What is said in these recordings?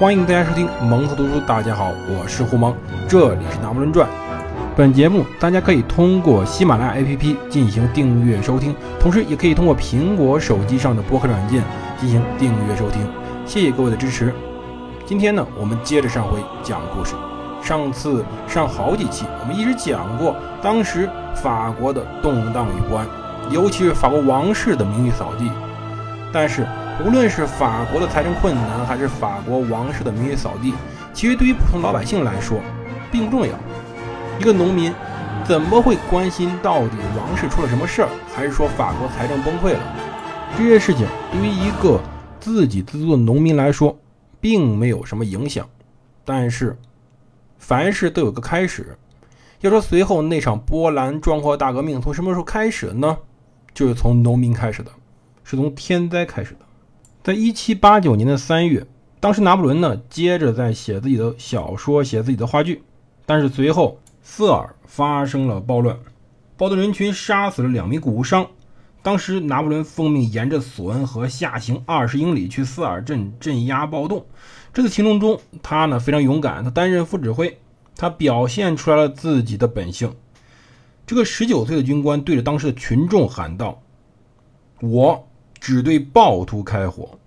欢迎大家收听蒙特读书。大家好，我是胡蒙，这里是《拿破仑传》。本节目大家可以通过喜马拉雅 APP 进行订阅收听，同时也可以通过苹果手机上的播客软件进行订阅收听。谢谢各位的支持。今天呢，我们接着上回讲故事。上次上好几期，我们一直讲过当时法国的动荡与不安，尤其是法国王室的名誉扫地。但是，无论是法国的财政困难，还是法国王室的名誉扫地，其实对于普通老百姓来说，并不重要。一个农民怎么会关心到底王室出了什么事儿，还是说法国财政崩溃了？这些事情对于一个自给自足的农民来说，并没有什么影响。但是，凡事都有个开始。要说随后那场波澜壮阔大革命从什么时候开始的呢？就是从农民开始的。是从天灾开始的，在一七八九年的三月，当时拿破仑呢接着在写自己的小说，写自己的话剧，但是随后瑟尔发生了暴乱，暴动人群杀死了两名古商，当时拿破仑奉命沿着索恩河下行二十英里去瑟尔镇镇压暴动。这次行动中，他呢非常勇敢，他担任副指挥，他表现出来了自己的本性。这个十九岁的军官对着当时的群众喊道：“我。”只对暴徒开火，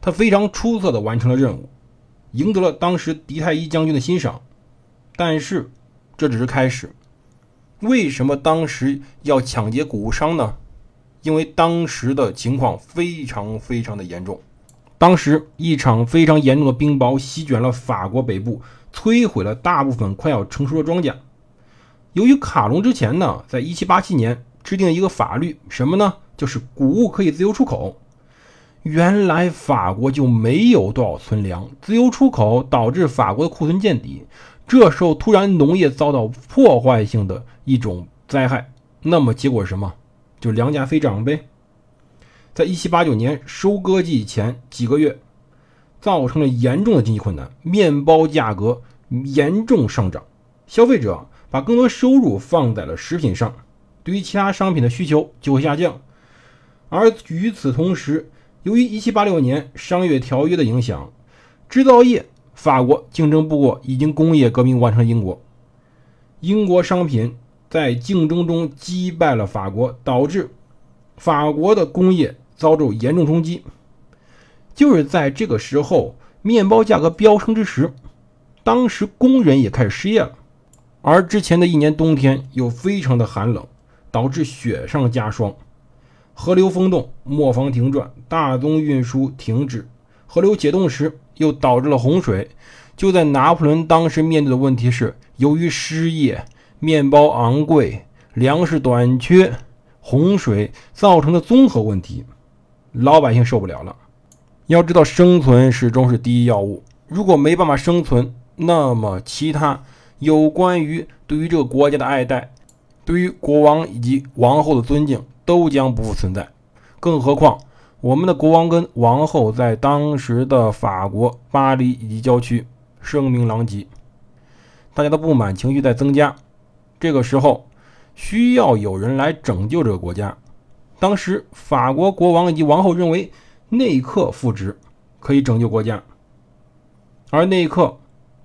他非常出色地完成了任务，赢得了当时狄太一将军的欣赏。但是这只是开始。为什么当时要抢劫谷物商呢？因为当时的情况非常非常的严重。当时一场非常严重的冰雹席卷了法国北部，摧毁了大部分快要成熟的庄稼。由于卡隆之前呢，在1787年制定一个法律，什么呢？就是谷物可以自由出口，原来法国就没有多少存粮，自由出口导致法国的库存见底。这时候突然农业遭到破坏性的一种灾害，那么结果是什么？就粮价飞涨呗。在一七八九年收割季前几个月，造成了严重的经济困难，面包价格严重上涨，消费者把更多收入放在了食品上，对于其他商品的需求就会下降。而与此同时，由于1786年商业条约的影响，制造业法国竞争不过已经工业革命完成的英国，英国商品在竞争中击败了法国，导致法国的工业遭受严重冲击。就是在这个时候，面包价格飙升之时，当时工人也开始失业了，而之前的一年冬天又非常的寒冷，导致雪上加霜。河流封冻，磨坊停转，大宗运输停止。河流解冻时，又导致了洪水。就在拿破仑当时面对的问题是：由于失业、面包昂贵、粮食短缺、洪水造成的综合问题，老百姓受不了了。要知道，生存始终是第一要务。如果没办法生存，那么其他有关于对于这个国家的爱戴，对于国王以及王后的尊敬。都将不复存在，更何况我们的国王跟王后在当时的法国巴黎以及郊区声名狼藉，大家的不满情绪在增加。这个时候需要有人来拯救这个国家。当时法国国王以及王后认为内克复职可以拯救国家，而内克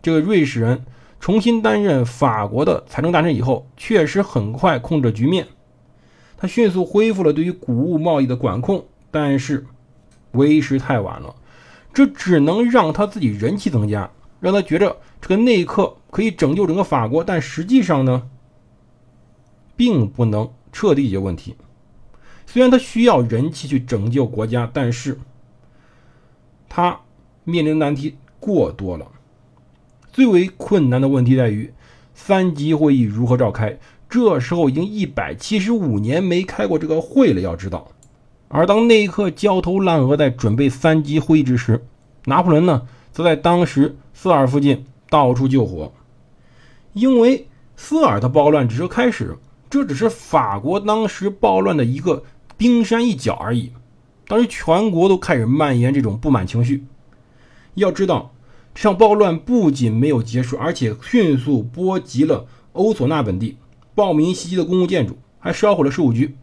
这个瑞士人重新担任法国的财政大臣以后，确实很快控制局面。他迅速恢复了对于谷物贸易的管控，但是为时太晚了，这只能让他自己人气增加，让他觉着这个内克可以拯救整个法国，但实际上呢，并不能彻底解决问题。虽然他需要人气去拯救国家，但是他面临的难题过多了。最为困难的问题在于三级会议如何召开。这时候已经一百七十五年没开过这个会了，要知道。而当那一刻焦头烂额在准备三级会议之时，拿破仑呢，则在当时斯尔附近到处救火。因为斯尔的暴乱只是开始，这只是法国当时暴乱的一个冰山一角而已。当时全国都开始蔓延这种不满情绪。要知道，这场暴乱不仅没有结束，而且迅速波及了欧索纳本地。暴民袭击了公共建筑，还烧毁了税务局。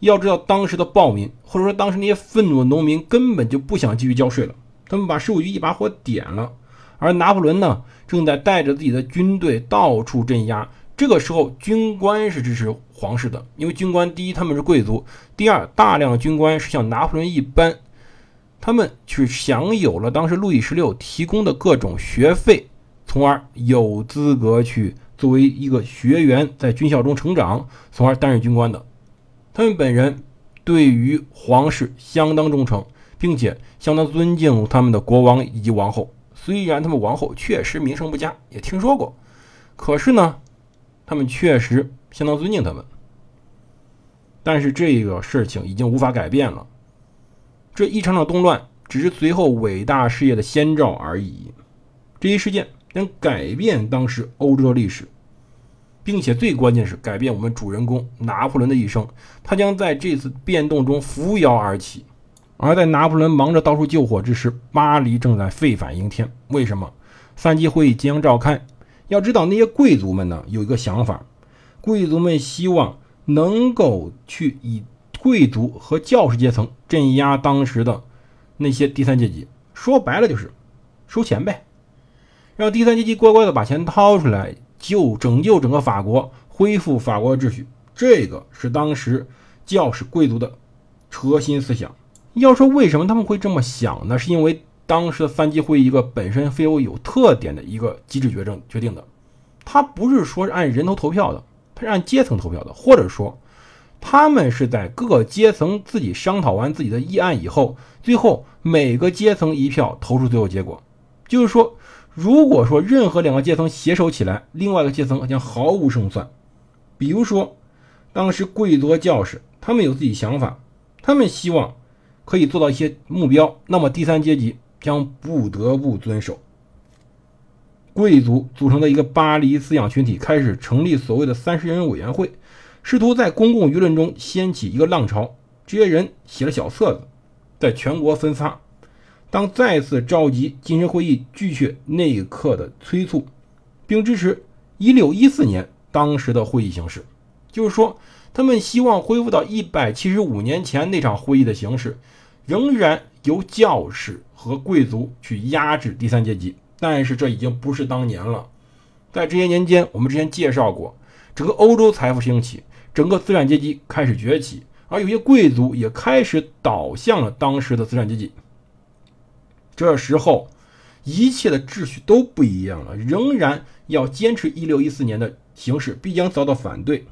要知道，当时的暴民，或者说当时那些愤怒的农民，根本就不想继续交税了。他们把税务局一把火点了，而拿破仑呢，正在带着自己的军队到处镇压。这个时候，军官是支持皇室的，因为军官第一他们是贵族，第二大量军官是像拿破仑一般，他们去享有了当时路易十六提供的各种学费，从而有资格去作为一个学员在军校中成长，从而担任军官的。他们本人对于皇室相当忠诚，并且相当尊敬他们的国王以及王后。虽然他们王后确实名声不佳，也听说过，可是呢，他们确实相当尊敬他们。但是这个事情已经无法改变了。这一场场动乱只是随后伟大事业的先兆而已。这一事件将改变当时欧洲的历史，并且最关键是改变我们主人公拿破仑的一生。他将在这次变动中扶摇而起。而在拿破仑忙着到处救火之时，巴黎正在沸反盈天。为什么？三级会议即将召开。要知道，那些贵族们呢，有一个想法：贵族们希望能够去以贵族和教师阶层镇压当时的那些第三阶级。说白了就是收钱呗，让第三阶级乖乖的把钱掏出来，救拯救整个法国，恢复法国秩序。这个是当时教士贵族的核心思想。要说为什么他们会这么想呢？是因为当时的三级会议一个本身非常有特点的一个机制决定决定的，它不是说是按人头投票的，它是按阶层投票的，或者说他们是在各个阶层自己商讨完自己的议案以后，最后每个阶层一票投出最后结果。就是说，如果说任何两个阶层携手起来，另外一个阶层将毫无胜算。比如说，当时贵族和教士他们有自己想法，他们希望。可以做到一些目标，那么第三阶级将不得不遵守。贵族组成的一个巴黎思想群体开始成立所谓的三十人委员会，试图在公共舆论中掀起一个浪潮。这些人写了小册子，在全国分发。当再次召集精神会议，拒绝内克的催促，并支持一六一四年当时的会议形式，就是说。他们希望恢复到一百七十五年前那场会议的形式，仍然由教士和贵族去压制第三阶级。但是这已经不是当年了。在这些年间，我们之前介绍过，整个欧洲财富兴起，整个资产阶级开始崛起，而有些贵族也开始倒向了当时的资产阶级。这时候，一切的秩序都不一样了。仍然要坚持一六一四年的形式，必将遭到反对。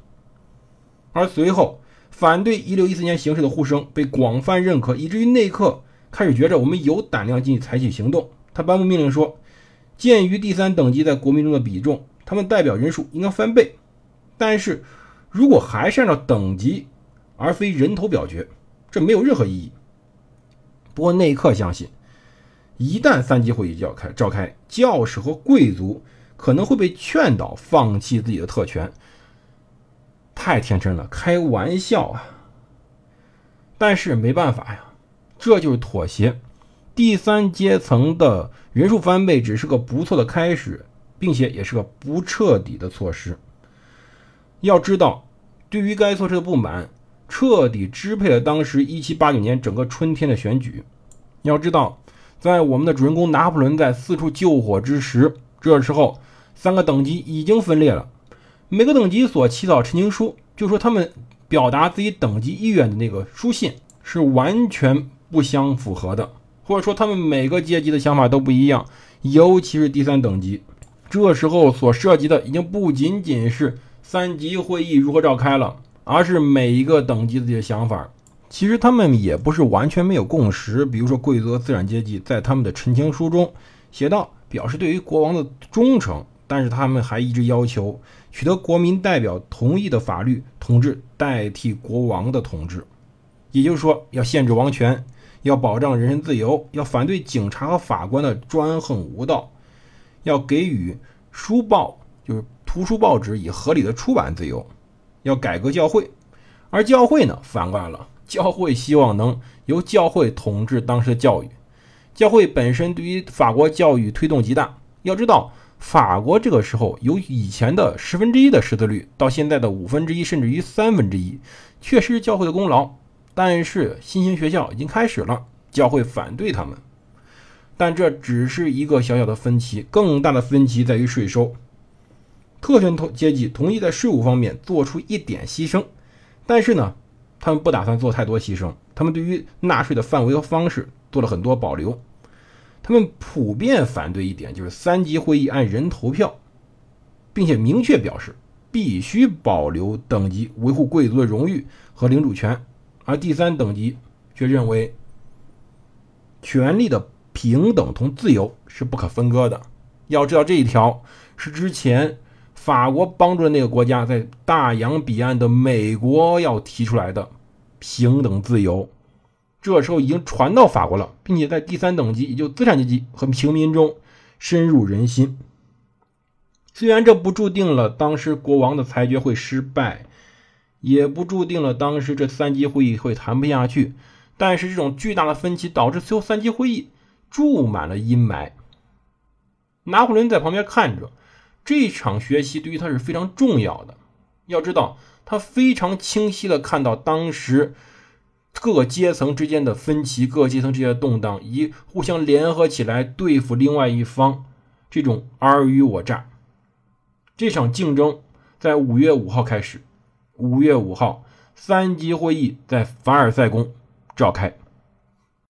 而随后，反对一六一四年形势的呼声被广泛认可，以至于内克开始觉着我们有胆量进去采取行动。他颁布命令说：“鉴于第三等级在国民中的比重，他们代表人数应该翻倍。但是，如果还是按照等级而非人头表决，这没有任何意义。”不过，内克相信，一旦三级会议召开，召开，教士和贵族可能会被劝导放弃自己的特权。太天真了，开玩笑啊！但是没办法呀，这就是妥协。第三阶层的人数翻倍只是个不错的开始，并且也是个不彻底的措施。要知道，对于该措施的不满，彻底支配了当时1789年整个春天的选举。要知道，在我们的主人公拿破仑在四处救火之时，这时候三个等级已经分裂了。每个等级所起草陈情书，就说他们表达自己等级意愿的那个书信是完全不相符合的，或者说他们每个阶级的想法都不一样，尤其是第三等级，这时候所涉及的已经不仅仅是三级会议如何召开了，而是每一个等级自己的想法。其实他们也不是完全没有共识，比如说贵族和资产阶级在他们的陈情书中写道，表示对于国王的忠诚。但是他们还一直要求取得国民代表同意的法律统治代替国王的统治，也就是说要限制王权，要保障人身自由，要反对警察和法官的专横无道，要给予书报就是图书报纸以合理的出版自由，要改革教会。而教会呢，反过来了，教会希望能由教会统治当时的教育。教会本身对于法国教育推动极大，要知道。法国这个时候由以前的十分之一的识字率，到现在的五分之一，甚至于三分之一，确实教会的功劳。但是新兴学校已经开始了，教会反对他们。但这只是一个小小的分歧，更大的分歧在于税收。特权阶级同意在税务方面做出一点牺牲，但是呢，他们不打算做太多牺牲。他们对于纳税的范围和方式做了很多保留。他们普遍反对一点，就是三级会议按人投票，并且明确表示必须保留等级，维护贵族的荣誉和领主权。而第三等级却认为，权力的平等同自由是不可分割的。要知道，这一条是之前。法国帮助的那个国家，在大洋彼岸的美国要提出来的平等自由，这时候已经传到法国了，并且在第三等级，也就资产阶级和平民中深入人心。虽然这不注定了当时国王的裁决会失败，也不注定了当时这三级会议会谈不下去，但是这种巨大的分歧导致最后三级会议注满了阴霾。拿破仑在旁边看着。这场学习对于他是非常重要的。要知道，他非常清晰的看到当时各阶层之间的分歧、各阶层之间的动荡，以互相联合起来对付另外一方这种尔虞我诈。这场竞争在五月五号开始。五月五号，三级会议在凡尔赛宫召开。